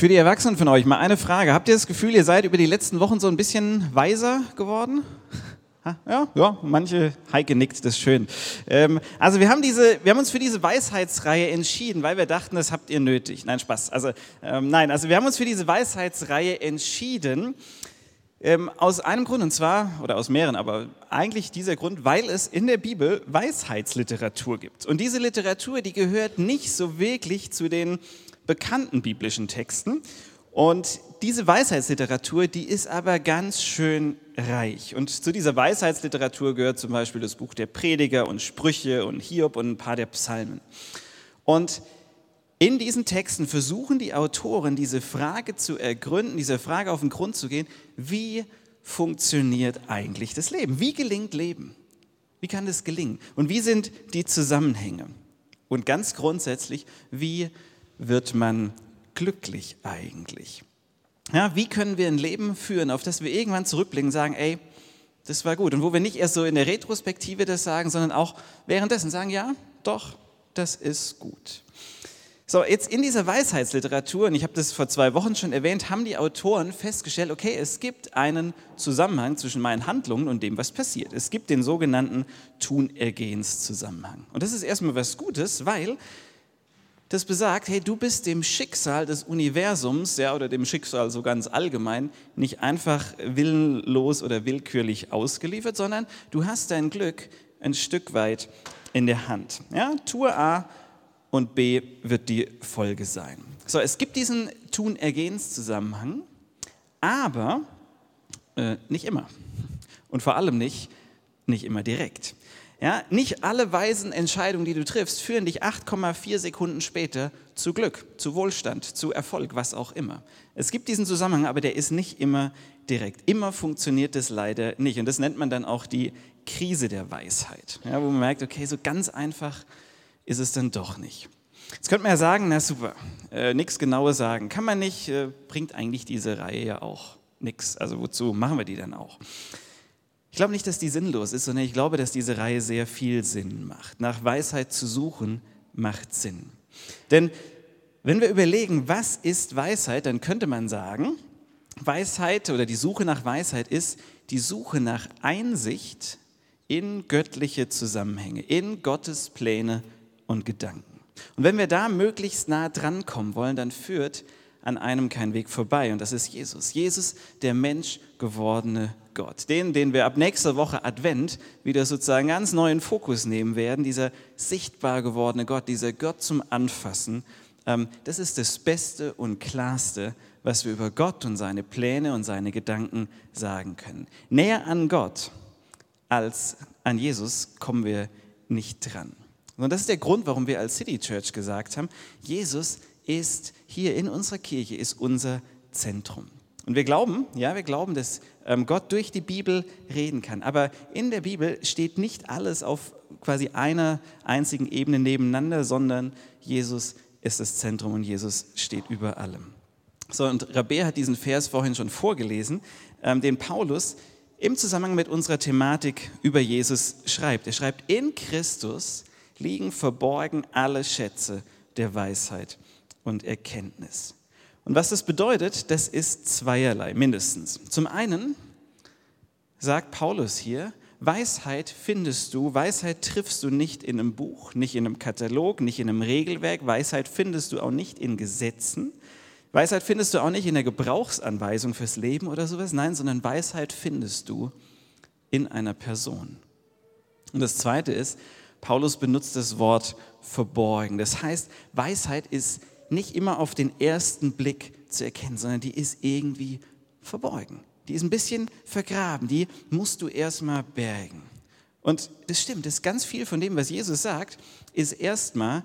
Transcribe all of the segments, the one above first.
Für die Erwachsenen von euch mal eine Frage. Habt ihr das Gefühl, ihr seid über die letzten Wochen so ein bisschen weiser geworden? Ja, ja, manche Heike nickt, das ist schön. Ähm, also wir haben, diese, wir haben uns für diese Weisheitsreihe entschieden, weil wir dachten, das habt ihr nötig. Nein, Spaß. Also ähm, nein, also wir haben uns für diese Weisheitsreihe entschieden ähm, aus einem Grund und zwar oder aus mehreren, aber eigentlich dieser Grund, weil es in der Bibel Weisheitsliteratur gibt. Und diese Literatur, die gehört nicht so wirklich zu den bekannten biblischen Texten. Und diese Weisheitsliteratur, die ist aber ganz schön reich. Und zu dieser Weisheitsliteratur gehört zum Beispiel das Buch der Prediger und Sprüche und Hiob und ein paar der Psalmen. Und in diesen Texten versuchen die Autoren, diese Frage zu ergründen, dieser Frage auf den Grund zu gehen, wie funktioniert eigentlich das Leben? Wie gelingt Leben? Wie kann das gelingen? Und wie sind die Zusammenhänge? Und ganz grundsätzlich, wie wird man glücklich eigentlich? Ja, wie können wir ein Leben führen, auf das wir irgendwann zurückblicken und sagen, ey, das war gut. Und wo wir nicht erst so in der Retrospektive das sagen, sondern auch währenddessen sagen, ja, doch, das ist gut. So, jetzt in dieser Weisheitsliteratur, und ich habe das vor zwei Wochen schon erwähnt, haben die Autoren festgestellt, okay, es gibt einen Zusammenhang zwischen meinen Handlungen und dem, was passiert. Es gibt den sogenannten Tun-Ergehens-Zusammenhang. Und das ist erstmal was Gutes, weil das besagt, hey, du bist dem Schicksal des Universums, ja, oder dem Schicksal so ganz allgemein, nicht einfach willenlos oder willkürlich ausgeliefert, sondern du hast dein Glück ein Stück weit in der Hand. Ja, tue A und B wird die Folge sein. So, es gibt diesen Tun-Ergehens-Zusammenhang, aber äh, nicht immer. Und vor allem nicht, nicht immer direkt. Ja, nicht alle weisen Entscheidungen, die du triffst, führen dich 8,4 Sekunden später zu Glück, zu Wohlstand, zu Erfolg, was auch immer. Es gibt diesen Zusammenhang, aber der ist nicht immer direkt. Immer funktioniert es leider nicht. Und das nennt man dann auch die Krise der Weisheit, ja, wo man merkt, okay, so ganz einfach ist es dann doch nicht. Jetzt könnte man ja sagen, na super, äh, nichts Genaues sagen. Kann man nicht, äh, bringt eigentlich diese Reihe ja auch nichts. Also wozu machen wir die dann auch? Ich glaube nicht, dass die sinnlos ist, sondern ich glaube, dass diese Reihe sehr viel Sinn macht. Nach Weisheit zu suchen, macht Sinn. Denn wenn wir überlegen, was ist Weisheit, dann könnte man sagen, Weisheit oder die Suche nach Weisheit ist die Suche nach Einsicht in göttliche Zusammenhänge, in Gottes Pläne und Gedanken. Und wenn wir da möglichst nah dran kommen wollen, dann führt an einem kein Weg vorbei. Und das ist Jesus. Jesus, der Mensch gewordene Gott. Den, den wir ab nächster Woche Advent wieder sozusagen ganz neuen Fokus nehmen werden. Dieser sichtbar gewordene Gott, dieser Gott zum Anfassen. Ähm, das ist das Beste und Klarste, was wir über Gott und seine Pläne und seine Gedanken sagen können. Näher an Gott als an Jesus kommen wir nicht dran. Und das ist der Grund, warum wir als City Church gesagt haben, Jesus ist hier in unserer Kirche, ist unser Zentrum. Und wir glauben, ja, wir glauben, dass ähm, Gott durch die Bibel reden kann. Aber in der Bibel steht nicht alles auf quasi einer einzigen Ebene nebeneinander, sondern Jesus ist das Zentrum und Jesus steht über allem. So, und Rabé hat diesen Vers vorhin schon vorgelesen, ähm, den Paulus im Zusammenhang mit unserer Thematik über Jesus schreibt. Er schreibt, in Christus liegen verborgen alle Schätze der Weisheit und Erkenntnis. Und was das bedeutet, das ist zweierlei mindestens. Zum einen sagt Paulus hier, Weisheit findest du, Weisheit triffst du nicht in einem Buch, nicht in einem Katalog, nicht in einem Regelwerk, Weisheit findest du auch nicht in Gesetzen, Weisheit findest du auch nicht in der Gebrauchsanweisung fürs Leben oder sowas, nein, sondern Weisheit findest du in einer Person. Und das Zweite ist, Paulus benutzt das Wort verborgen. Das heißt, Weisheit ist nicht immer auf den ersten Blick zu erkennen, sondern die ist irgendwie verborgen. Die ist ein bisschen vergraben, die musst du erstmal bergen. Und das stimmt, das ist ganz viel von dem, was Jesus sagt, ist erstmal,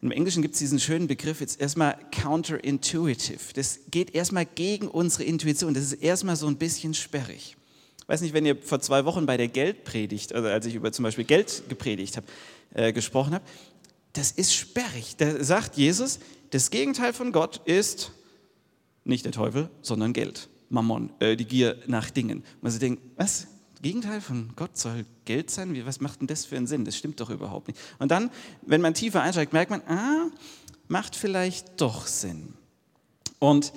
im Englischen gibt es diesen schönen Begriff, jetzt erstmal counterintuitive. Das geht erstmal gegen unsere Intuition. Das ist erstmal so ein bisschen sperrig. Ich weiß nicht, wenn ihr vor zwei Wochen bei der Geldpredigt, also als ich über zum Beispiel Geld gepredigt habe, äh, gesprochen habe, das ist sperrig. Da sagt Jesus, das Gegenteil von Gott ist nicht der Teufel, sondern Geld. Mammon, äh, die Gier nach Dingen. Man sich denkt, was? Gegenteil von Gott soll Geld sein? Was macht denn das für einen Sinn? Das stimmt doch überhaupt nicht. Und dann, wenn man tiefer einsteigt, merkt man, ah, macht vielleicht doch Sinn. Und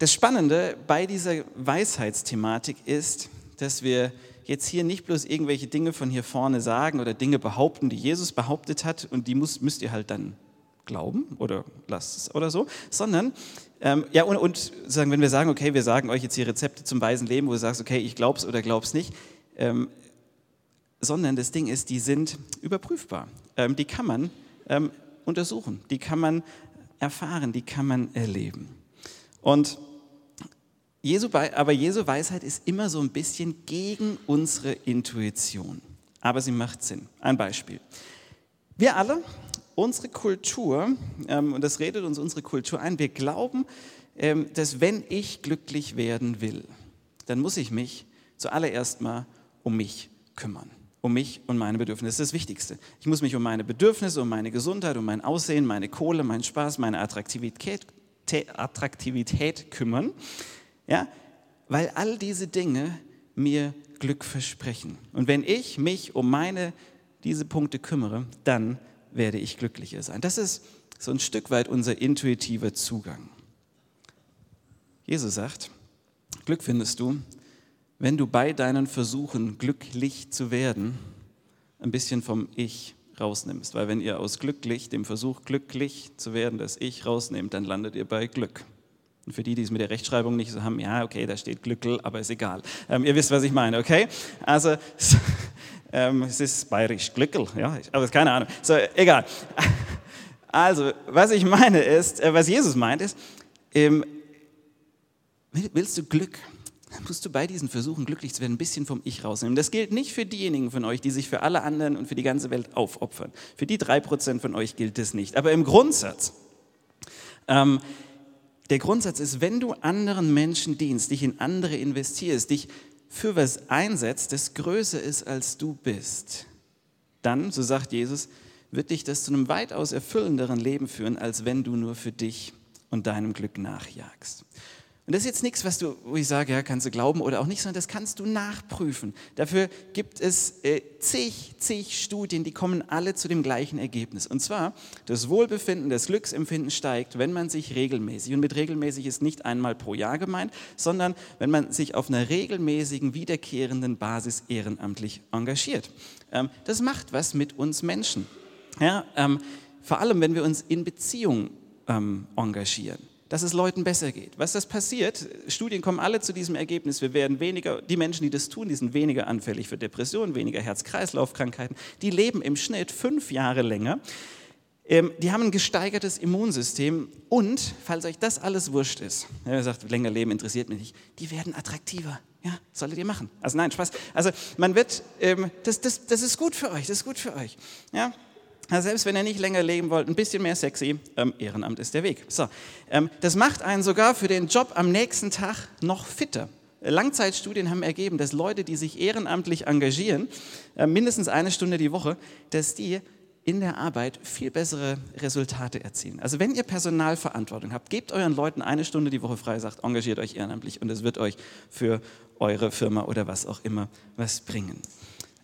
das Spannende bei dieser Weisheitsthematik ist, dass wir jetzt hier nicht bloß irgendwelche Dinge von hier vorne sagen oder Dinge behaupten, die Jesus behauptet hat und die muss, müsst ihr halt dann glauben oder lasst es oder so, sondern ähm, ja und, und sagen, wenn wir sagen, okay, wir sagen euch jetzt hier Rezepte zum weisen Leben, wo du sagst, okay, ich glaub's oder glaub's nicht, ähm, sondern das Ding ist, die sind überprüfbar. Ähm, die kann man ähm, untersuchen, die kann man erfahren, die kann man erleben. Und Jesu, aber Jesu Weisheit ist immer so ein bisschen gegen unsere Intuition. Aber sie macht Sinn. Ein Beispiel. Wir alle, unsere Kultur, ähm, und das redet uns unsere Kultur ein, wir glauben, ähm, dass wenn ich glücklich werden will, dann muss ich mich zuallererst mal um mich kümmern um mich und meine Bedürfnisse. Das ist das Wichtigste. Ich muss mich um meine Bedürfnisse, um meine Gesundheit, um mein Aussehen, meine Kohle, meinen Spaß, meine Attraktivität, Attraktivität kümmern, ja? weil all diese Dinge mir Glück versprechen. Und wenn ich mich um meine, diese Punkte kümmere, dann werde ich glücklicher sein. Das ist so ein Stück weit unser intuitiver Zugang. Jesus sagt, Glück findest du, wenn du bei deinen Versuchen, glücklich zu werden, ein bisschen vom Ich rausnimmst. Weil wenn ihr aus glücklich, dem Versuch glücklich zu werden, das Ich rausnehmt, dann landet ihr bei Glück. Und für die, die es mit der Rechtschreibung nicht so haben, ja, okay, da steht Glückel, aber ist egal. Ähm, ihr wisst, was ich meine, okay? Also, ähm, es ist bayerisch, Glückel, ja, aber keine Ahnung. So, egal. Also, was ich meine ist, äh, was Jesus meint ist, ähm, willst du Glück? dann musst du bei diesen Versuchen, glücklich zu werden, ein bisschen vom Ich rausnehmen. Das gilt nicht für diejenigen von euch, die sich für alle anderen und für die ganze Welt aufopfern. Für die drei Prozent von euch gilt das nicht. Aber im Grundsatz, ähm, der Grundsatz ist, wenn du anderen Menschen dienst, dich in andere investierst, dich für was einsetzt, das größer ist als du bist, dann, so sagt Jesus, wird dich das zu einem weitaus erfüllenderen Leben führen, als wenn du nur für dich und deinem Glück nachjagst. Und das ist jetzt nichts, was du, wo ich sage, ja, kannst du glauben oder auch nicht, sondern das kannst du nachprüfen. Dafür gibt es äh, zig, zig Studien, die kommen alle zu dem gleichen Ergebnis. Und zwar, das Wohlbefinden, das Glücksempfinden steigt, wenn man sich regelmäßig, und mit regelmäßig ist nicht einmal pro Jahr gemeint, sondern wenn man sich auf einer regelmäßigen, wiederkehrenden Basis ehrenamtlich engagiert. Ähm, das macht was mit uns Menschen. Ja, ähm, vor allem, wenn wir uns in Beziehung ähm, engagieren dass es Leuten besser geht. Was das passiert, Studien kommen alle zu diesem Ergebnis, wir werden weniger, die Menschen, die das tun, die sind weniger anfällig für Depressionen, weniger Herz-Kreislauf-Krankheiten, die leben im Schnitt fünf Jahre länger, ähm, die haben ein gesteigertes Immunsystem und, falls euch das alles wurscht ist, er sagt, länger leben interessiert mich nicht, die werden attraktiver. Ja, solltet ihr machen. Also nein, Spaß. Also man wird, ähm, das, das, das ist gut für euch, das ist gut für euch. Ja, selbst wenn ihr nicht länger leben wollt, ein bisschen mehr sexy, ähm, Ehrenamt ist der Weg. So, ähm, das macht einen sogar für den Job am nächsten Tag noch fitter. Langzeitstudien haben ergeben, dass Leute, die sich ehrenamtlich engagieren, äh, mindestens eine Stunde die Woche, dass die in der Arbeit viel bessere Resultate erzielen. Also wenn ihr Personalverantwortung habt, gebt euren Leuten eine Stunde die Woche frei, sagt, engagiert euch ehrenamtlich und es wird euch für eure Firma oder was auch immer was bringen.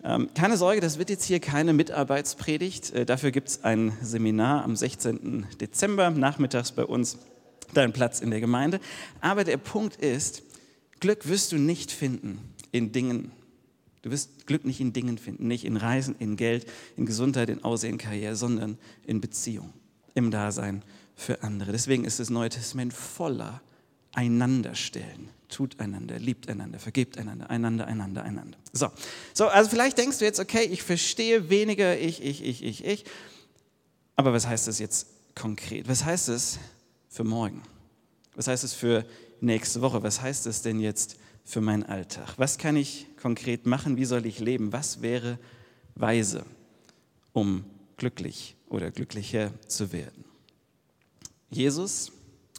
Ähm, keine Sorge, das wird jetzt hier keine Mitarbeitspredigt. Äh, dafür gibt es ein Seminar am 16. Dezember nachmittags bei uns, deinen Platz in der Gemeinde. Aber der Punkt ist, Glück wirst du nicht finden in Dingen. Du wirst Glück nicht in Dingen finden, nicht in Reisen, in Geld, in Gesundheit, in Aussehen, Karriere, sondern in Beziehung, im Dasein für andere. Deswegen ist das Neue Testament voller Einanderstellen tut einander, liebt einander, vergebt einander, einander, einander, einander. So. so, also vielleicht denkst du jetzt, okay, ich verstehe weniger ich, ich, ich, ich, ich. Aber was heißt das jetzt konkret? Was heißt es für morgen? Was heißt es für nächste Woche? Was heißt es denn jetzt für meinen Alltag? Was kann ich konkret machen? Wie soll ich leben? Was wäre weise, um glücklich oder glücklicher zu werden? Jesus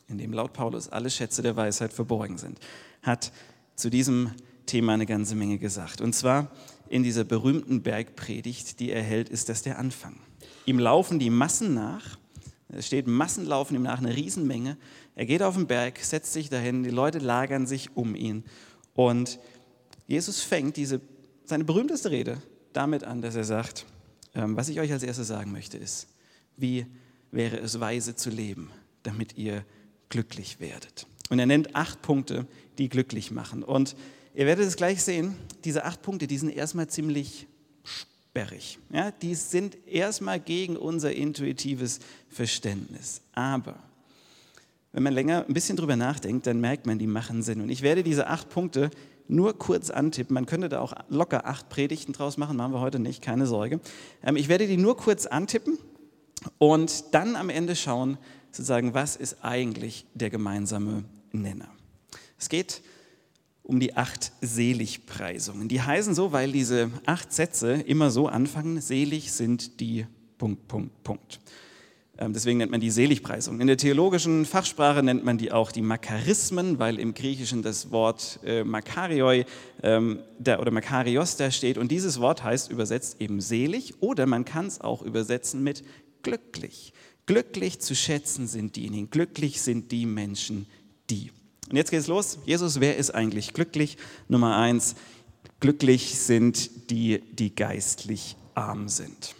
in dem laut Paulus alle Schätze der Weisheit verborgen sind, hat zu diesem Thema eine ganze Menge gesagt. Und zwar in dieser berühmten Bergpredigt, die er hält, ist das der Anfang. Ihm laufen die Massen nach. Es steht, Massen laufen ihm nach, eine Riesenmenge. Er geht auf den Berg, setzt sich dahin, die Leute lagern sich um ihn. Und Jesus fängt diese, seine berühmteste Rede damit an, dass er sagt, ähm, was ich euch als erstes sagen möchte, ist, wie wäre es weise zu leben, damit ihr glücklich werdet. Und er nennt acht Punkte, die glücklich machen. Und ihr werdet es gleich sehen, diese acht Punkte, die sind erstmal ziemlich sperrig. Ja, die sind erstmal gegen unser intuitives Verständnis. Aber wenn man länger ein bisschen drüber nachdenkt, dann merkt man, die machen Sinn. Und ich werde diese acht Punkte nur kurz antippen. Man könnte da auch locker acht Predigten draus machen, machen wir heute nicht, keine Sorge. Ähm, ich werde die nur kurz antippen und dann am Ende schauen, sozusagen, was ist eigentlich der gemeinsame Nenner. Es geht um die acht Seligpreisungen. Die heißen so, weil diese acht Sätze immer so anfangen, selig sind die Punkt, Punkt, Punkt. Ähm, deswegen nennt man die Seligpreisung. In der theologischen Fachsprache nennt man die auch die Makarismen, weil im Griechischen das Wort äh, Makarioi ähm, da, oder Makarios da steht. Und dieses Wort heißt übersetzt eben selig oder man kann es auch übersetzen mit glücklich. Glücklich zu schätzen sind diejenigen, glücklich sind die Menschen, die. Und jetzt geht es los. Jesus, wer ist eigentlich glücklich? Nummer eins, glücklich sind die, die geistlich arm sind.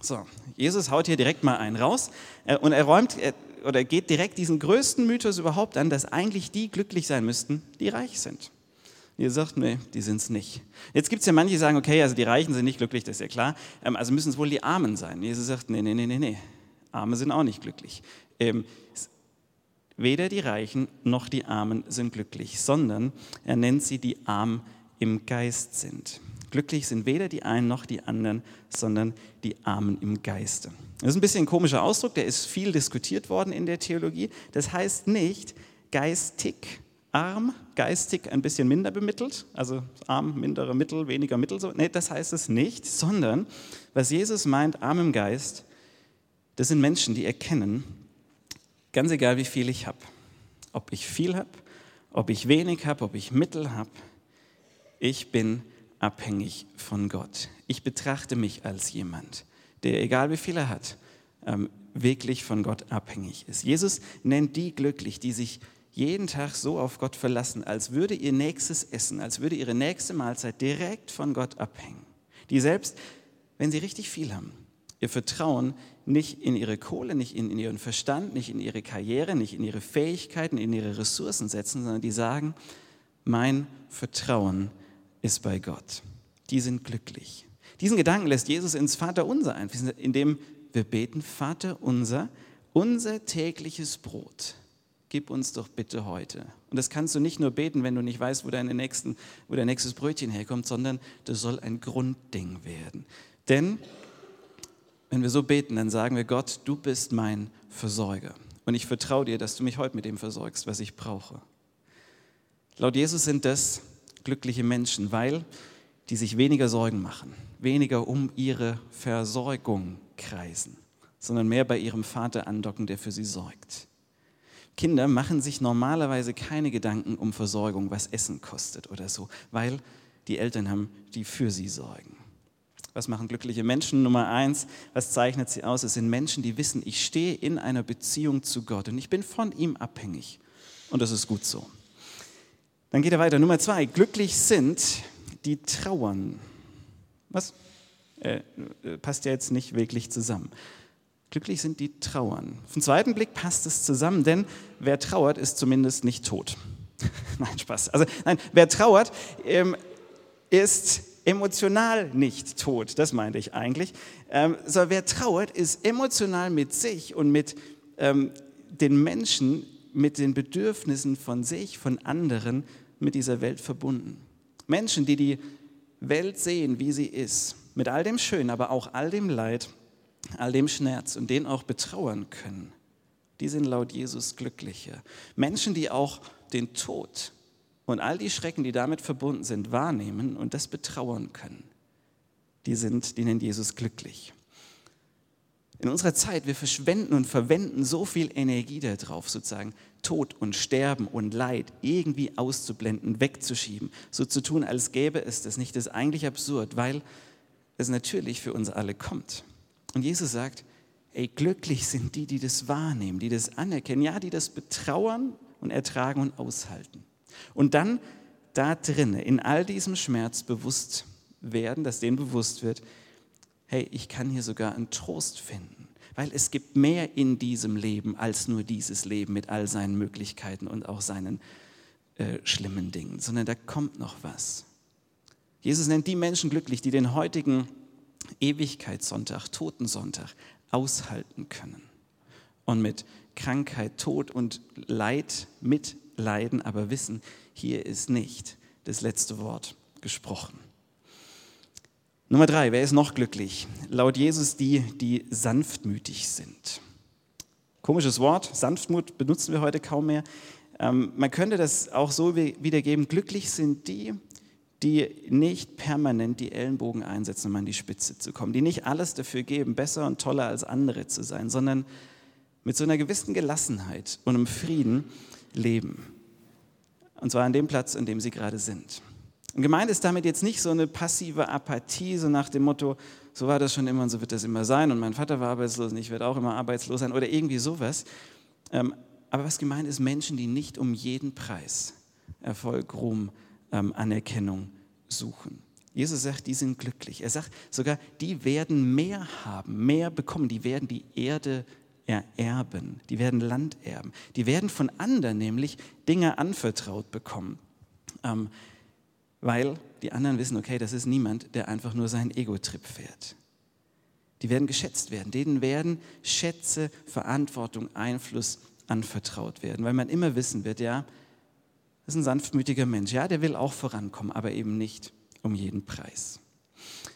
So, Jesus haut hier direkt mal einen raus äh, und er räumt oder geht direkt diesen größten Mythos überhaupt an, dass eigentlich die glücklich sein müssten, die reich sind. Ihr sagt, nee, die sind es nicht. Jetzt gibt es ja manche, die sagen, okay, also die Reichen sind nicht glücklich, das ist ja klar, ähm, also müssen es wohl die Armen sein. Jesus sagt, nee, nee, nee, nee, nee, Arme sind auch nicht glücklich. Ähm, weder die Reichen noch die Armen sind glücklich, sondern er nennt sie die arm im Geist sind. Glücklich sind weder die einen noch die anderen, sondern die Armen im Geiste. Das ist ein bisschen ein komischer Ausdruck, der ist viel diskutiert worden in der Theologie. Das heißt nicht geistig arm, geistig ein bisschen minder bemittelt, also arm, mindere Mittel, weniger Mittel. So. Nee, das heißt es nicht, sondern was Jesus meint, arm im Geist, das sind Menschen, die erkennen, ganz egal wie viel ich habe, ob ich viel habe, ob ich wenig habe, ob ich Mittel habe, ich bin abhängig von Gott. Ich betrachte mich als jemand, der, egal wie viel er hat, ähm, wirklich von Gott abhängig ist. Jesus nennt die glücklich, die sich jeden Tag so auf Gott verlassen, als würde ihr nächstes Essen, als würde ihre nächste Mahlzeit direkt von Gott abhängen. Die selbst, wenn sie richtig viel haben, ihr Vertrauen nicht in ihre Kohle, nicht in, in ihren Verstand, nicht in ihre Karriere, nicht in ihre Fähigkeiten, in ihre Ressourcen setzen, sondern die sagen, mein Vertrauen ist bei Gott. Die sind glücklich. Diesen Gedanken lässt Jesus ins Vaterunser einfließen, indem wir beten, Vater unser, unser tägliches Brot, gib uns doch bitte heute. Und das kannst du nicht nur beten, wenn du nicht weißt, wo, deine nächsten, wo dein nächstes Brötchen herkommt, sondern das soll ein Grundding werden. Denn wenn wir so beten, dann sagen wir Gott, du bist mein Versorger. Und ich vertraue dir, dass du mich heute mit dem versorgst, was ich brauche. Laut Jesus sind das glückliche Menschen, weil die sich weniger Sorgen machen, weniger um ihre Versorgung kreisen, sondern mehr bei ihrem Vater andocken, der für sie sorgt. Kinder machen sich normalerweise keine Gedanken um Versorgung, was Essen kostet oder so, weil die Eltern haben, die für sie sorgen. Was machen glückliche Menschen? Nummer eins, was zeichnet sie aus? Es sind Menschen, die wissen, ich stehe in einer Beziehung zu Gott und ich bin von ihm abhängig. Und das ist gut so. Dann geht er weiter. Nummer zwei, glücklich sind, die trauern. Was? Äh, äh, passt ja jetzt nicht wirklich zusammen. Glücklich sind die trauern. Auf den zweiten Blick passt es zusammen, denn wer trauert, ist zumindest nicht tot. nein, Spaß. Also, nein, wer trauert, ähm, ist emotional nicht tot. Das meinte ich eigentlich. Ähm, so, wer trauert, ist emotional mit sich und mit ähm, den Menschen, mit den Bedürfnissen von sich, von anderen mit dieser Welt verbunden. Menschen, die die Welt sehen, wie sie ist, mit all dem Schönen, aber auch all dem Leid, all dem Schmerz und den auch betrauern können, die sind laut Jesus glücklicher. Menschen, die auch den Tod und all die Schrecken, die damit verbunden sind, wahrnehmen und das betrauern können, die sind, die nennt Jesus glücklich. In unserer Zeit, wir verschwenden und verwenden so viel Energie darauf, sozusagen Tod und Sterben und Leid irgendwie auszublenden, wegzuschieben, so zu tun, als gäbe es das nicht. Das ist eigentlich absurd, weil es natürlich für uns alle kommt. Und Jesus sagt, ey, glücklich sind die, die das wahrnehmen, die das anerkennen, ja, die das betrauern und ertragen und aushalten. Und dann da drinnen, in all diesem Schmerz bewusst werden, dass denen bewusst wird, hey, ich kann hier sogar einen Trost finden. Weil es gibt mehr in diesem Leben als nur dieses Leben mit all seinen Möglichkeiten und auch seinen äh, schlimmen Dingen, sondern da kommt noch was. Jesus nennt die Menschen glücklich, die den heutigen Ewigkeitssonntag, Totensonntag aushalten können und mit Krankheit, Tod und Leid mitleiden, aber wissen, hier ist nicht das letzte Wort gesprochen. Nummer drei, wer ist noch glücklich? Laut Jesus die, die sanftmütig sind. Komisches Wort, Sanftmut benutzen wir heute kaum mehr. Ähm, man könnte das auch so wiedergeben, glücklich sind die, die nicht permanent die Ellenbogen einsetzen, um an die Spitze zu kommen, die nicht alles dafür geben, besser und toller als andere zu sein, sondern mit so einer gewissen Gelassenheit und einem Frieden leben. Und zwar an dem Platz, an dem sie gerade sind. Und gemeint ist damit jetzt nicht so eine passive Apathie, so nach dem Motto, so war das schon immer und so wird das immer sein und mein Vater war arbeitslos und ich werde auch immer arbeitslos sein oder irgendwie sowas. Ähm, aber was gemeint ist, Menschen, die nicht um jeden Preis Erfolg, Ruhm, ähm, Anerkennung suchen. Jesus sagt, die sind glücklich. Er sagt sogar, die werden mehr haben, mehr bekommen, die werden die Erde ererben, die werden Land erben, die werden von anderen nämlich Dinge anvertraut bekommen. Ähm, weil die anderen wissen, okay, das ist niemand, der einfach nur seinen Ego-Trip fährt. Die werden geschätzt werden, denen werden Schätze, Verantwortung, Einfluss anvertraut werden, weil man immer wissen wird, ja, das ist ein sanftmütiger Mensch, ja, der will auch vorankommen, aber eben nicht um jeden Preis.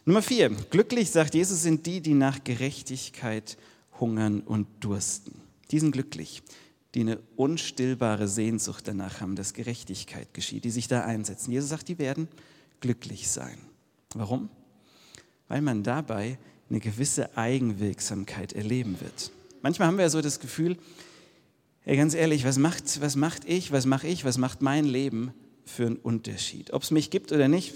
Nummer vier, glücklich, sagt Jesus, sind die, die nach Gerechtigkeit hungern und dursten. Die sind glücklich die eine unstillbare Sehnsucht danach haben, dass Gerechtigkeit geschieht, die sich da einsetzen. Jesus sagt, die werden glücklich sein. Warum? Weil man dabei eine gewisse Eigenwirksamkeit erleben wird. Manchmal haben wir ja so das Gefühl, hey, ganz ehrlich, was macht, was macht ich, was mache ich, was macht mein Leben für einen Unterschied? Ob es mich gibt oder nicht,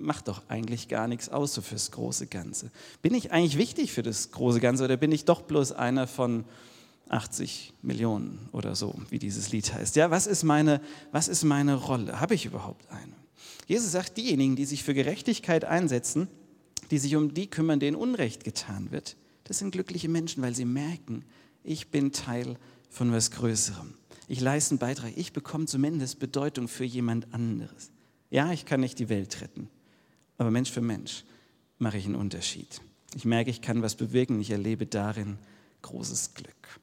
macht doch eigentlich gar nichts aus so fürs große Ganze. Bin ich eigentlich wichtig für das große Ganze oder bin ich doch bloß einer von 80 Millionen oder so, wie dieses Lied heißt. Ja, was ist meine, was ist meine Rolle? Habe ich überhaupt eine? Jesus sagt, diejenigen, die sich für Gerechtigkeit einsetzen, die sich um die kümmern, denen Unrecht getan wird, das sind glückliche Menschen, weil sie merken, ich bin Teil von was Größerem. Ich leiste einen Beitrag, ich bekomme zumindest Bedeutung für jemand anderes. Ja, ich kann nicht die Welt retten, aber Mensch für Mensch mache ich einen Unterschied. Ich merke, ich kann was bewirken, ich erlebe darin großes Glück.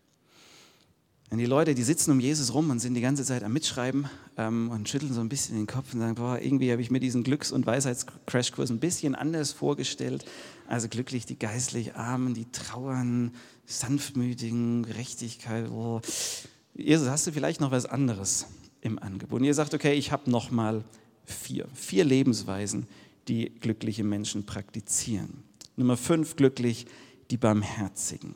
Wenn die Leute, die sitzen um Jesus rum und sind die ganze Zeit am Mitschreiben ähm, und schütteln so ein bisschen den Kopf und sagen, boah, irgendwie habe ich mir diesen Glücks- und Weisheitscrashkurs ein bisschen anders vorgestellt. Also glücklich die geistlich Armen, die trauern, sanftmütigen, Gerechtigkeit. Oh. Jesus, hast du vielleicht noch was anderes im Angebot? Und ihr sagt, okay, ich habe noch mal vier. Vier Lebensweisen, die glückliche Menschen praktizieren. Nummer fünf, glücklich die Barmherzigen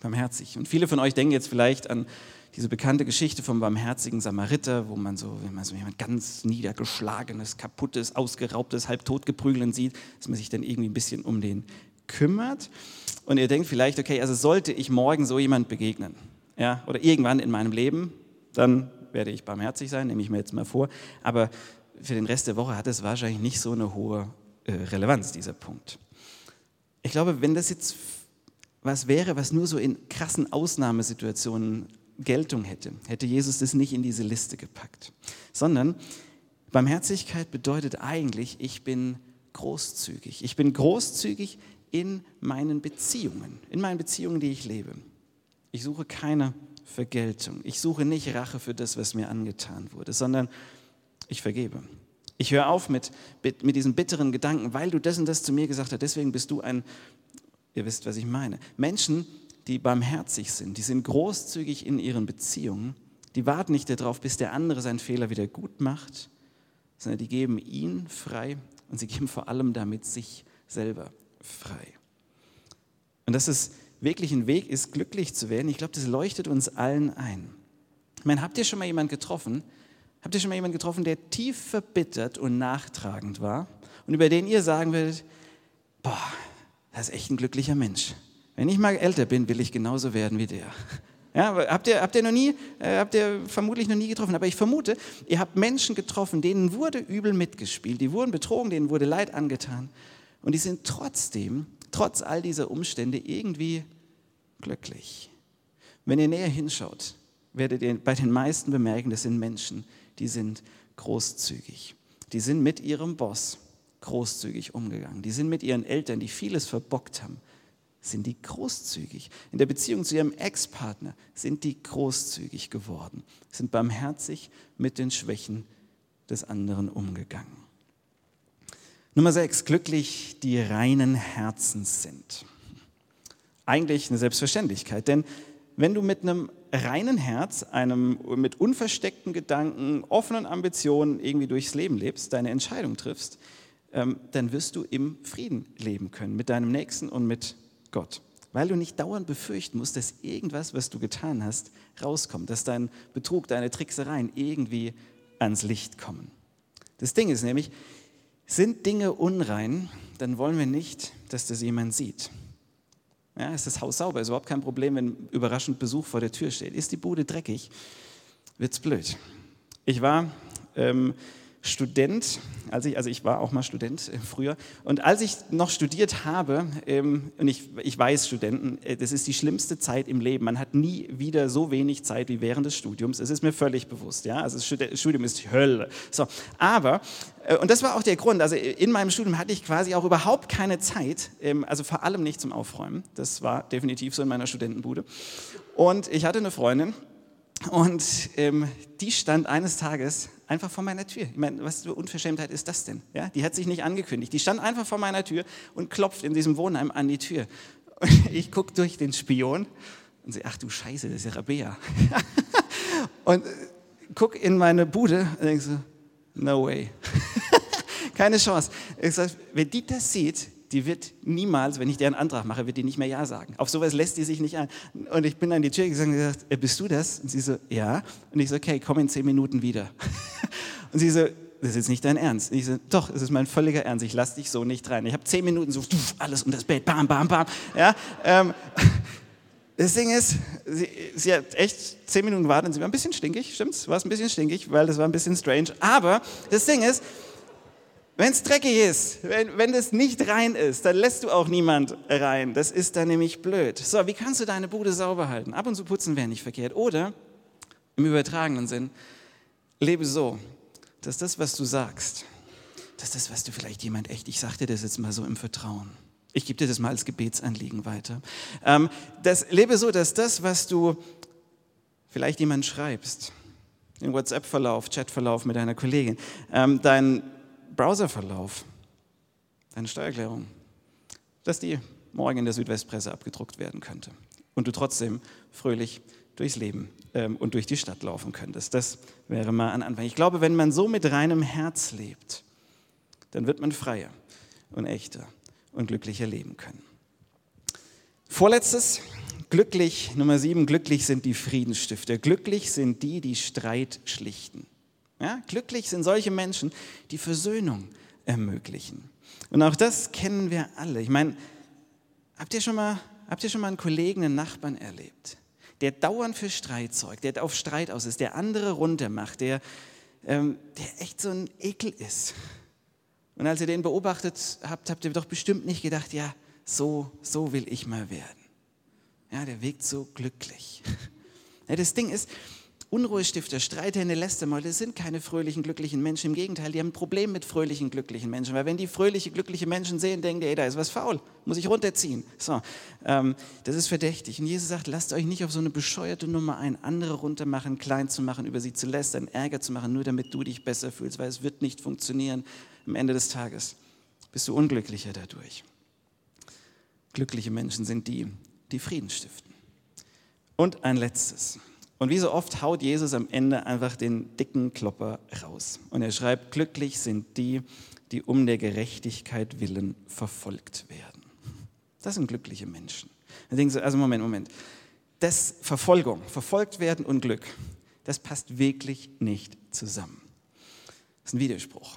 barmherzig. Und viele von euch denken jetzt vielleicht an diese bekannte Geschichte vom barmherzigen Samariter, wo man so, wenn man so jemand ganz niedergeschlagenes, kaputtes, ausgeraubtes, halbtot geprügeln sieht, dass man sich dann irgendwie ein bisschen um den kümmert. Und ihr denkt vielleicht, okay, also sollte ich morgen so jemand begegnen, ja, oder irgendwann in meinem Leben, dann werde ich barmherzig sein, nehme ich mir jetzt mal vor. Aber für den Rest der Woche hat es wahrscheinlich nicht so eine hohe äh, Relevanz, dieser Punkt. Ich glaube, wenn das jetzt was wäre, was nur so in krassen Ausnahmesituationen Geltung hätte, hätte Jesus das nicht in diese Liste gepackt. Sondern Barmherzigkeit bedeutet eigentlich, ich bin großzügig. Ich bin großzügig in meinen Beziehungen, in meinen Beziehungen, die ich lebe. Ich suche keine Vergeltung. Ich suche nicht Rache für das, was mir angetan wurde, sondern ich vergebe. Ich höre auf mit, mit diesen bitteren Gedanken, weil du das und das zu mir gesagt hast, deswegen bist du ein Ihr wisst, was ich meine. Menschen, die barmherzig sind, die sind großzügig in ihren Beziehungen, die warten nicht darauf, bis der andere seinen Fehler wieder gut macht, sondern die geben ihn frei und sie geben vor allem damit sich selber frei. Und dass es wirklich ein Weg ist, glücklich zu werden, ich glaube, das leuchtet uns allen ein. Ich meine, habt ihr schon mal jemanden getroffen? Habt ihr schon mal jemanden getroffen, der tief verbittert und nachtragend war und über den ihr sagen würdet, boah, das ist echt ein glücklicher Mensch. Wenn ich mal älter bin, will ich genauso werden wie der. Ja, habt ihr, habt ihr noch nie, äh, habt ihr vermutlich noch nie getroffen, aber ich vermute, ihr habt Menschen getroffen, denen wurde übel mitgespielt, die wurden betrogen, denen wurde Leid angetan und die sind trotzdem, trotz all dieser Umstände irgendwie glücklich. Wenn ihr näher hinschaut, werdet ihr bei den meisten bemerken, das sind Menschen, die sind großzügig. Die sind mit ihrem Boss großzügig umgegangen. Die sind mit ihren Eltern, die vieles verbockt haben, sind die großzügig. In der Beziehung zu ihrem Ex-Partner sind die großzügig geworden, sind barmherzig mit den Schwächen des anderen umgegangen. Nummer sechs, glücklich die reinen Herzens sind. Eigentlich eine Selbstverständlichkeit, denn wenn du mit einem reinen Herz, einem mit unversteckten Gedanken, offenen Ambitionen irgendwie durchs Leben lebst, deine Entscheidung triffst, ähm, dann wirst du im Frieden leben können mit deinem Nächsten und mit Gott. Weil du nicht dauernd befürchten musst, dass irgendwas, was du getan hast, rauskommt, dass dein Betrug, deine Tricksereien irgendwie ans Licht kommen. Das Ding ist nämlich, sind Dinge unrein, dann wollen wir nicht, dass das jemand sieht. Ja, ist das Haus sauber, ist überhaupt kein Problem, wenn überraschend Besuch vor der Tür steht. Ist die Bude dreckig, wird es blöd. Ich war ähm, Student, als ich, also ich war auch mal Student äh, früher, und als ich noch studiert habe, ähm, und ich, ich weiß, Studenten, äh, das ist die schlimmste Zeit im Leben. Man hat nie wieder so wenig Zeit wie während des Studiums. Es ist mir völlig bewusst, ja. Also das Studium ist Hölle. So, aber äh, und das war auch der Grund. Also in meinem Studium hatte ich quasi auch überhaupt keine Zeit, ähm, also vor allem nicht zum Aufräumen. Das war definitiv so in meiner Studentenbude. Und ich hatte eine Freundin und ähm, die stand eines Tages einfach vor meiner Tür. Ich meine, was für Unverschämtheit ist das denn? Ja, die hat sich nicht angekündigt. Die stand einfach vor meiner Tür und klopft in diesem Wohnheim an die Tür. Und ich gucke durch den Spion und sehe, ach du Scheiße, das ist ja Rabea. und äh, gucke in meine Bude und denke so, no way. Keine Chance. Ich sag, wenn die das sieht, die wird niemals, wenn ich dir einen Antrag mache, wird die nicht mehr Ja sagen. Auf sowas lässt die sich nicht ein. Und ich bin an die Tür gegangen und gesagt, äh, bist du das? Und sie so, ja. Und ich so, okay, komm in zehn Minuten wieder. Und sie so, das ist jetzt nicht dein Ernst. Und ich so, doch, es ist mein völliger Ernst, ich lass dich so nicht rein. Ich habe zehn Minuten so, alles um das Bett, bam, bam, bam. Ja, ähm, das Ding ist, sie, sie, hat echt zehn Minuten gewartet und sie war ein bisschen stinkig, stimmt's? War es ein bisschen stinkig, weil das war ein bisschen strange. Aber das Ding ist, wenn es dreckig ist, wenn, wenn das nicht rein ist, dann lässt du auch niemand rein. Das ist dann nämlich blöd. So, wie kannst du deine Bude sauber halten? Ab und zu putzen wäre nicht verkehrt. Oder, im übertragenen Sinn, lebe so, dass das, was du sagst, dass das, was du vielleicht jemand echt, ich sagte das jetzt mal so im Vertrauen, ich gebe dir das mal als Gebetsanliegen weiter, ähm, das, lebe so, dass das, was du vielleicht jemand schreibst, den WhatsApp-Verlauf, Chat-Verlauf mit deiner Kollegin, ähm, dein Browserverlauf, deine Steuererklärung, dass die morgen in der Südwestpresse abgedruckt werden könnte und du trotzdem fröhlich durchs Leben ähm, und durch die Stadt laufen könntest. Das wäre mal ein Anfang. Ich glaube, wenn man so mit reinem Herz lebt, dann wird man freier und echter und glücklicher leben können. Vorletztes, glücklich, Nummer sieben, glücklich sind die Friedensstifter. Glücklich sind die, die Streit schlichten. Ja, glücklich sind solche Menschen, die Versöhnung ermöglichen. Und auch das kennen wir alle. Ich meine, habt ihr schon mal, habt ihr schon mal einen Kollegen, einen Nachbarn erlebt, der dauernd für Streit sorgt, der auf Streit aus ist, der andere runtermacht, der, ähm, der echt so ein Ekel ist. Und als ihr den beobachtet habt, habt ihr doch bestimmt nicht gedacht, ja, so, so will ich mal werden. Ja, der wirkt so glücklich. Ja, das Ding ist, Unruhestifter, Streithände, Lästermäuler sind keine fröhlichen, glücklichen Menschen. Im Gegenteil, die haben ein Problem mit fröhlichen, glücklichen Menschen. Weil wenn die fröhliche, glückliche Menschen sehen, denken die, ey, da ist was faul, muss ich runterziehen. So, ähm, das ist verdächtig. Und Jesus sagt, lasst euch nicht auf so eine bescheuerte Nummer ein, andere runtermachen, klein zu machen, über sie zu lästern, Ärger zu machen, nur damit du dich besser fühlst, weil es wird nicht funktionieren. Am Ende des Tages bist du unglücklicher dadurch. Glückliche Menschen sind die, die Frieden stiften. Und ein letztes. Und wie so oft haut Jesus am Ende einfach den dicken Klopper raus. Und er schreibt, glücklich sind die, die um der Gerechtigkeit willen verfolgt werden. Das sind glückliche Menschen. Da denken Sie, also Moment, Moment. Das Verfolgung, verfolgt werden und Glück, das passt wirklich nicht zusammen. Das ist ein Widerspruch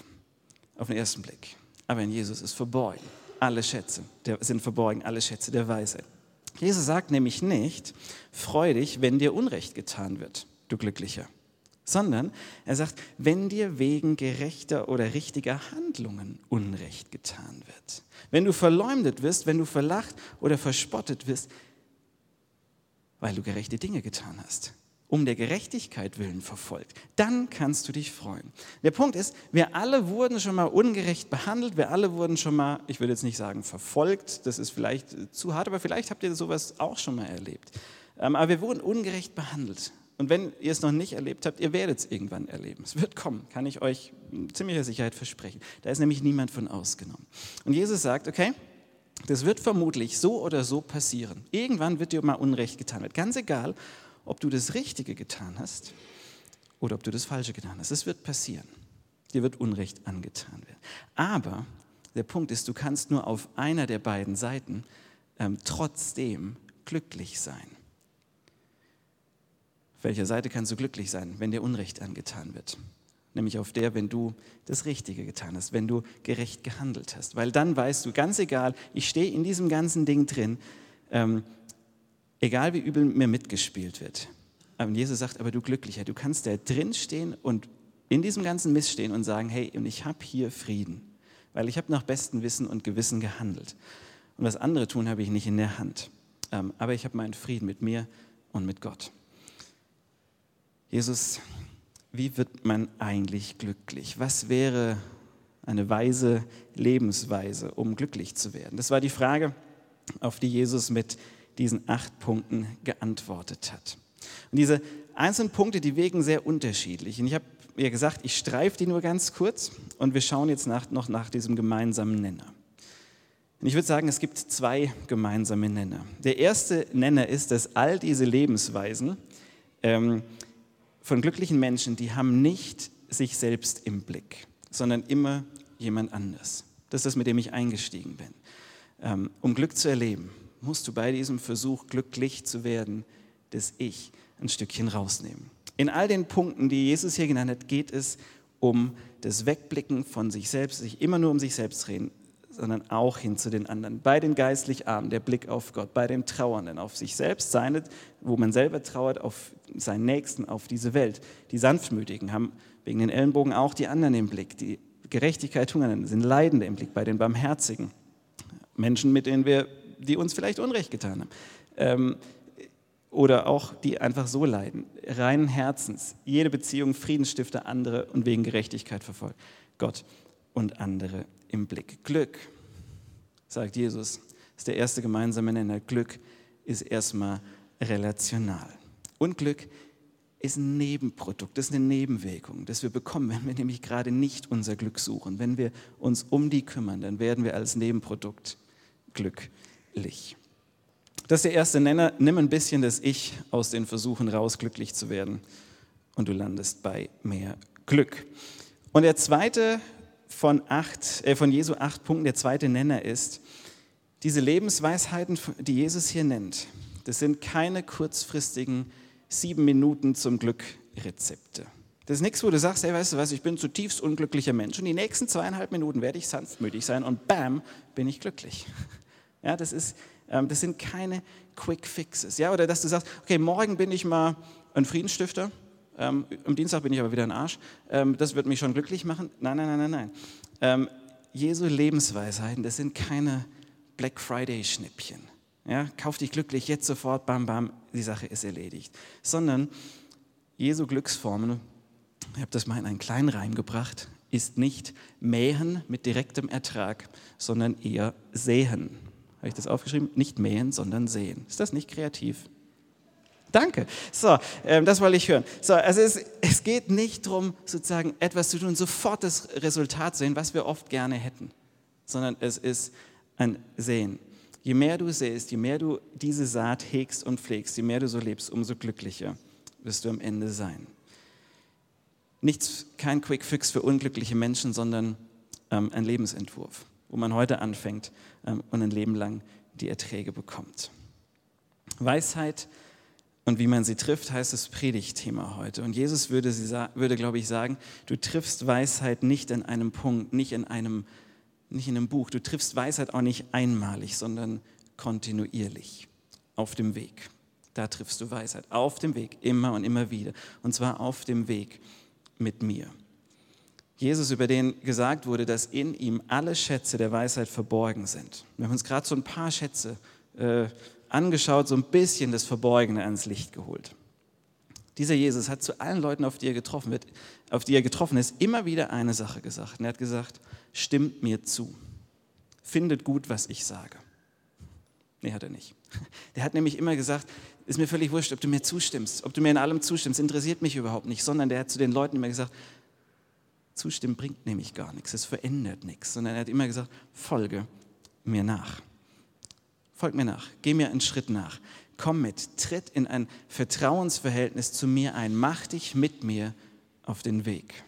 auf den ersten Blick. Aber in Jesus ist verborgen alle Schätze, der, sind verborgen alle Schätze der Weisheit. Jesus sagt nämlich nicht, freu dich, wenn dir Unrecht getan wird, du Glücklicher, sondern er sagt, wenn dir wegen gerechter oder richtiger Handlungen Unrecht getan wird. Wenn du verleumdet wirst, wenn du verlacht oder verspottet wirst, weil du gerechte Dinge getan hast um der Gerechtigkeit willen verfolgt, dann kannst du dich freuen. Der Punkt ist, wir alle wurden schon mal ungerecht behandelt, wir alle wurden schon mal, ich würde jetzt nicht sagen verfolgt, das ist vielleicht zu hart, aber vielleicht habt ihr sowas auch schon mal erlebt. Ähm, aber wir wurden ungerecht behandelt. Und wenn ihr es noch nicht erlebt habt, ihr werdet es irgendwann erleben. Es wird kommen, kann ich euch mit ziemlicher Sicherheit versprechen. Da ist nämlich niemand von ausgenommen. Und Jesus sagt, okay, das wird vermutlich so oder so passieren. Irgendwann wird dir mal Unrecht getan. Ganz egal, ob du das Richtige getan hast oder ob du das Falsche getan hast. Es wird passieren. Dir wird Unrecht angetan werden. Aber der Punkt ist, du kannst nur auf einer der beiden Seiten ähm, trotzdem glücklich sein. Auf welcher Seite kannst du glücklich sein, wenn dir Unrecht angetan wird? Nämlich auf der, wenn du das Richtige getan hast, wenn du gerecht gehandelt hast. Weil dann weißt du, ganz egal, ich stehe in diesem ganzen Ding drin, ähm, egal wie übel mir mitgespielt wird. Und Jesus sagt, aber du Glücklicher, du kannst da drin stehen und in diesem ganzen Mist stehen und sagen, hey, und ich habe hier Frieden, weil ich habe nach bestem Wissen und Gewissen gehandelt. Und was andere tun, habe ich nicht in der Hand. Ähm, aber ich habe meinen Frieden mit mir und mit Gott. Jesus, wie wird man eigentlich glücklich? Was wäre eine weise Lebensweise, um glücklich zu werden? Das war die Frage, auf die Jesus mit diesen acht Punkten geantwortet hat. Und diese einzelnen Punkte, die wegen sehr unterschiedlich. Und ich habe ja gesagt, ich streife die nur ganz kurz und wir schauen jetzt nach, noch nach diesem gemeinsamen Nenner. Und ich würde sagen, es gibt zwei gemeinsame Nenner. Der erste Nenner ist, dass all diese Lebensweisen ähm, von glücklichen Menschen, die haben nicht sich selbst im Blick, sondern immer jemand anders. Das ist das, mit dem ich eingestiegen bin. Ähm, um Glück zu erleben, musst du bei diesem Versuch, glücklich zu werden, das Ich ein Stückchen rausnehmen. In all den Punkten, die Jesus hier genannt hat, geht es um das Wegblicken von sich selbst, sich immer nur um sich selbst reden, sondern auch hin zu den anderen. Bei den geistlich Armen, der Blick auf Gott, bei dem Trauernden, auf sich selbst, seine, wo man selber trauert, auf seinen Nächsten, auf diese Welt. Die Sanftmütigen haben wegen den Ellenbogen auch die anderen im Blick. Die Gerechtigkeit Hungernden sind Leidende im Blick, bei den Barmherzigen. Menschen, mit denen wir die uns vielleicht Unrecht getan haben. Ähm, oder auch die einfach so leiden, reinen Herzens, jede Beziehung Friedensstifter, andere und wegen Gerechtigkeit verfolgt. Gott und andere im Blick. Glück, sagt Jesus, ist der erste gemeinsame Nenner. Glück ist erstmal relational. Und Glück ist ein Nebenprodukt, das ist eine Nebenwirkung, das wir bekommen, wenn wir nämlich gerade nicht unser Glück suchen. Wenn wir uns um die kümmern, dann werden wir als Nebenprodukt Glück glücklich. Das ist der erste Nenner. Nimm ein bisschen das Ich aus den Versuchen raus, glücklich zu werden. Und du landest bei mehr Glück. Und der zweite von, acht, äh, von Jesu acht Punkten, der zweite Nenner ist, diese Lebensweisheiten, die Jesus hier nennt, das sind keine kurzfristigen sieben Minuten zum Glück Rezepte. Das ist nichts, wo du sagst, hey, weißt du was, ich bin zutiefst unglücklicher Mensch und die nächsten zweieinhalb Minuten werde ich sanftmütig sein und bam, bin ich glücklich. Ja, das, ist, ähm, das sind keine Quick Fixes. Ja, oder dass du sagst, okay, morgen bin ich mal ein Friedensstifter, ähm, am Dienstag bin ich aber wieder ein Arsch. Ähm, das wird mich schon glücklich machen. Nein, nein, nein, nein, nein. Jesu Lebensweisheiten, das sind keine Black Friday-Schnippchen. Ja, kauf dich glücklich jetzt sofort, bam, bam, die Sache ist erledigt. Sondern Jesu Glücksformel, ich habe das mal in einen kleinen Reim gebracht, ist nicht mähen mit direktem Ertrag, sondern eher säen. Habe ich das aufgeschrieben? Nicht mähen, sondern sehen. Ist das nicht kreativ? Danke. So, ähm, das wollte ich hören. So, also es, es geht nicht darum, sozusagen etwas zu tun, sofort das Resultat sehen, was wir oft gerne hätten, sondern es ist ein Sehen. Je mehr du sähst, je mehr du diese Saat hegst und pflegst, je mehr du so lebst, umso glücklicher wirst du am Ende sein. Nichts, kein Quick Fix für unglückliche Menschen, sondern ähm, ein Lebensentwurf wo man heute anfängt ähm, und ein Leben lang die Erträge bekommt. Weisheit und wie man sie trifft, heißt das Predigtthema heute. Und Jesus würde, sie, würde, glaube ich, sagen, du triffst Weisheit nicht in einem Punkt, nicht in einem, nicht in einem Buch. Du triffst Weisheit auch nicht einmalig, sondern kontinuierlich auf dem Weg. Da triffst du Weisheit. Auf dem Weg, immer und immer wieder. Und zwar auf dem Weg mit mir. Jesus, über den gesagt wurde, dass in ihm alle Schätze der Weisheit verborgen sind. Wir haben uns gerade so ein paar Schätze äh, angeschaut, so ein bisschen das Verborgene ans Licht geholt. Dieser Jesus hat zu allen Leuten, auf die er getroffen wird, auf die er getroffen ist, immer wieder eine Sache gesagt. Und er hat gesagt, stimmt mir zu. Findet gut, was ich sage. Nee, hat er nicht. Der hat nämlich immer gesagt, ist mir völlig wurscht, ob du mir zustimmst, ob du mir in allem zustimmst, interessiert mich überhaupt nicht, sondern der hat zu den Leuten immer gesagt, zustimmen bringt nämlich gar nichts, es verändert nichts, sondern er hat immer gesagt, folge mir nach. Folg mir nach, geh mir einen Schritt nach, komm mit, tritt in ein Vertrauensverhältnis zu mir ein, mach dich mit mir auf den Weg.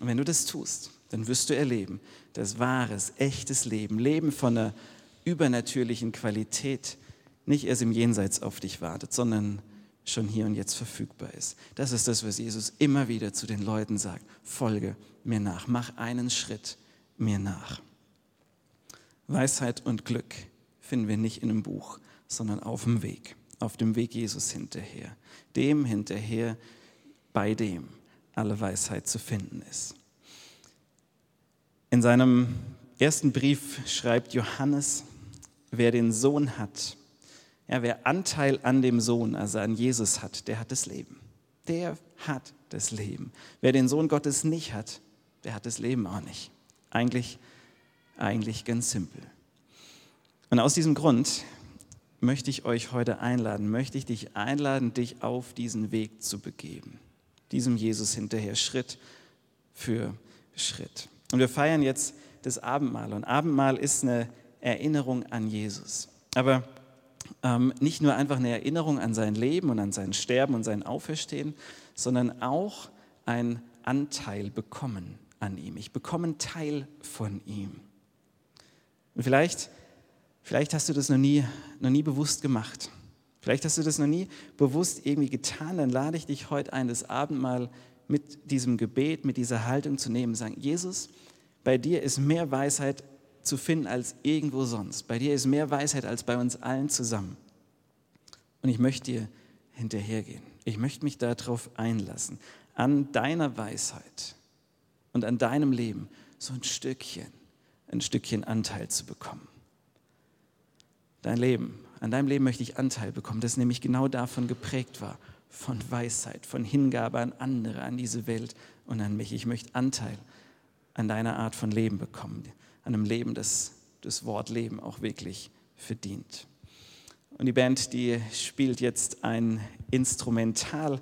Und wenn du das tust, dann wirst du erleben, dass wahres, echtes Leben, Leben von einer übernatürlichen Qualität nicht erst im Jenseits auf dich wartet, sondern schon hier und jetzt verfügbar ist. Das ist das, was Jesus immer wieder zu den Leuten sagt. Folge mir nach, mach einen Schritt mir nach. Weisheit und Glück finden wir nicht in einem Buch, sondern auf dem Weg, auf dem Weg Jesus hinterher, dem hinterher, bei dem alle Weisheit zu finden ist. In seinem ersten Brief schreibt Johannes, wer den Sohn hat, ja, wer Anteil an dem Sohn, also an Jesus hat, der hat das Leben. Der hat das Leben. Wer den Sohn Gottes nicht hat, der hat das Leben auch nicht. Eigentlich, eigentlich ganz simpel. Und aus diesem Grund möchte ich euch heute einladen, möchte ich dich einladen, dich auf diesen Weg zu begeben. Diesem Jesus hinterher, Schritt für Schritt. Und wir feiern jetzt das Abendmahl. Und Abendmahl ist eine Erinnerung an Jesus. Aber ähm, nicht nur einfach eine Erinnerung an sein Leben und an sein Sterben und sein Auferstehen, sondern auch ein Anteil bekommen an ihm. Ich bekomme einen Teil von ihm. Und vielleicht, vielleicht hast du das noch nie, noch nie bewusst gemacht. Vielleicht hast du das noch nie bewusst irgendwie getan. Dann lade ich dich heute ein, das Abendmahl mit diesem Gebet, mit dieser Haltung zu nehmen. Sagen, Jesus, bei dir ist mehr Weisheit zu finden als irgendwo sonst. Bei dir ist mehr Weisheit als bei uns allen zusammen. Und ich möchte dir hinterhergehen. Ich möchte mich darauf einlassen, an deiner Weisheit und an deinem Leben so ein Stückchen, ein Stückchen Anteil zu bekommen. Dein Leben, an deinem Leben möchte ich Anteil bekommen, das nämlich genau davon geprägt war, von Weisheit, von Hingabe an andere, an diese Welt und an mich. Ich möchte Anteil an deiner Art von Leben bekommen, an einem Leben, das das Wort Leben auch wirklich verdient. Und die Band, die spielt jetzt ein Instrumental,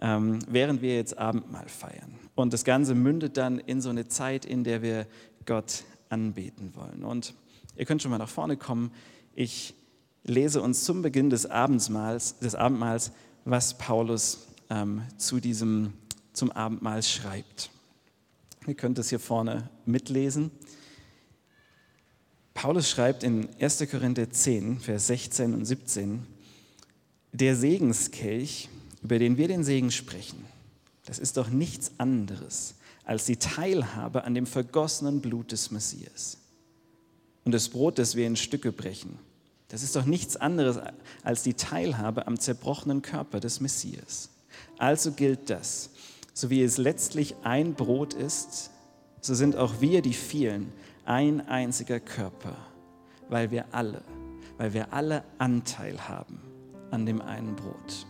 ähm, während wir jetzt Abendmahl feiern. Und das Ganze mündet dann in so eine Zeit, in der wir Gott anbeten wollen. Und ihr könnt schon mal nach vorne kommen. Ich lese uns zum Beginn des Abendmahls, des Abendmahls was Paulus ähm, zu diesem, zum Abendmahl schreibt. Ihr könnt es hier vorne mitlesen. Paulus schreibt in 1. Korinther 10, Vers 16 und 17, der Segenskelch, über den wir den Segen sprechen, das ist doch nichts anderes als die Teilhabe an dem vergossenen Blut des Messias. Und das Brot, das wir in Stücke brechen, das ist doch nichts anderes als die Teilhabe am zerbrochenen Körper des Messias. Also gilt das, so wie es letztlich ein Brot ist, so sind auch wir, die vielen, ein einziger Körper, weil wir alle, weil wir alle Anteil haben an dem einen Brot.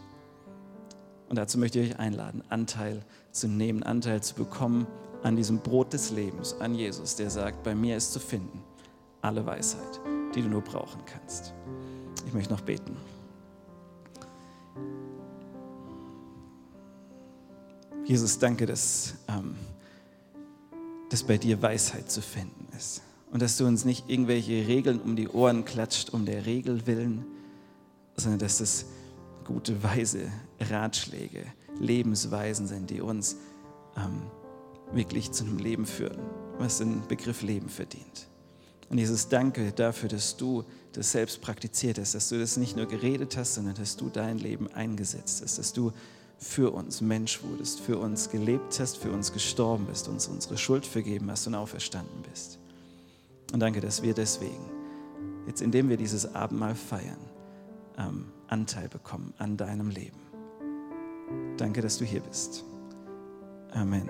Und dazu möchte ich euch einladen, Anteil zu nehmen, Anteil zu bekommen an diesem Brot des Lebens, an Jesus, der sagt, bei mir ist zu finden alle Weisheit, die du nur brauchen kannst. Ich möchte noch beten. Jesus, danke, dass ähm, dass bei dir Weisheit zu finden ist. Und dass du uns nicht irgendwelche Regeln um die Ohren klatscht, um der Regel willen, sondern dass das gute, weise Ratschläge, Lebensweisen sind, die uns ähm, wirklich zu einem Leben führen, was den Begriff Leben verdient. Und Jesus, danke dafür, dass du das selbst praktiziert hast, dass du das nicht nur geredet hast, sondern dass du dein Leben eingesetzt hast, dass du für uns Mensch wurdest, für uns gelebt hast, für uns gestorben bist, uns unsere Schuld vergeben hast und auferstanden bist. Und danke, dass wir deswegen, jetzt indem wir dieses Abendmahl feiern, ähm, Anteil bekommen an deinem Leben. Danke, dass du hier bist. Amen.